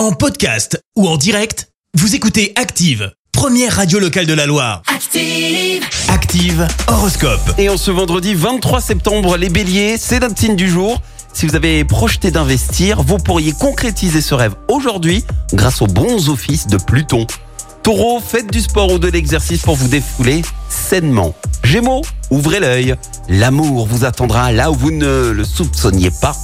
En podcast ou en direct, vous écoutez Active, première radio locale de la Loire. Active. Active Horoscope. Et en ce vendredi 23 septembre, les béliers, c'est notre signe du jour. Si vous avez projeté d'investir, vous pourriez concrétiser ce rêve aujourd'hui grâce aux bons offices de Pluton. Taureau, faites du sport ou de l'exercice pour vous défouler sainement. Gémeaux, ouvrez l'œil. L'amour vous attendra là où vous ne le soupçonniez pas.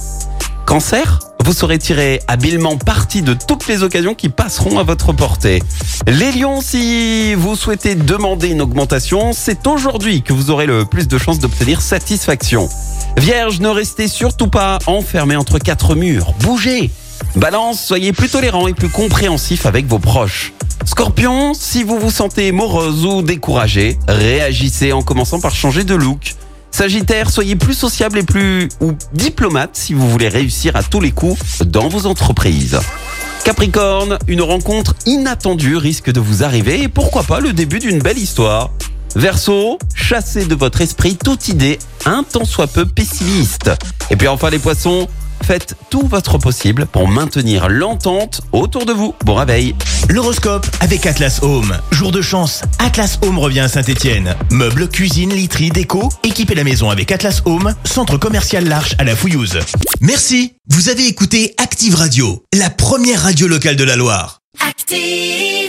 Cancer, vous saurez tirer habilement parti de toutes les occasions qui passeront à votre portée. Les lions, si vous souhaitez demander une augmentation, c'est aujourd'hui que vous aurez le plus de chances d'obtenir satisfaction. Vierge, ne restez surtout pas enfermé entre quatre murs. Bougez Balance, soyez plus tolérant et plus compréhensif avec vos proches. Scorpion, si vous vous sentez morose ou découragé, réagissez en commençant par changer de look. Sagittaire, soyez plus sociable et plus ou diplomate si vous voulez réussir à tous les coups dans vos entreprises. Capricorne, une rencontre inattendue risque de vous arriver et pourquoi pas le début d'une belle histoire. Verseau, chassez de votre esprit toute idée un tant soit peu pessimiste. Et puis enfin les poissons, faites tout votre possible pour maintenir l'entente autour de vous. Bon réveil L'horoscope avec Atlas Home. Jour de chance, Atlas Home revient à Saint-Etienne. Meubles, cuisine, literie, déco, équipez la maison avec Atlas Home, centre commercial L'Arche à la Fouillouse. Merci, vous avez écouté Active Radio, la première radio locale de la Loire. Active.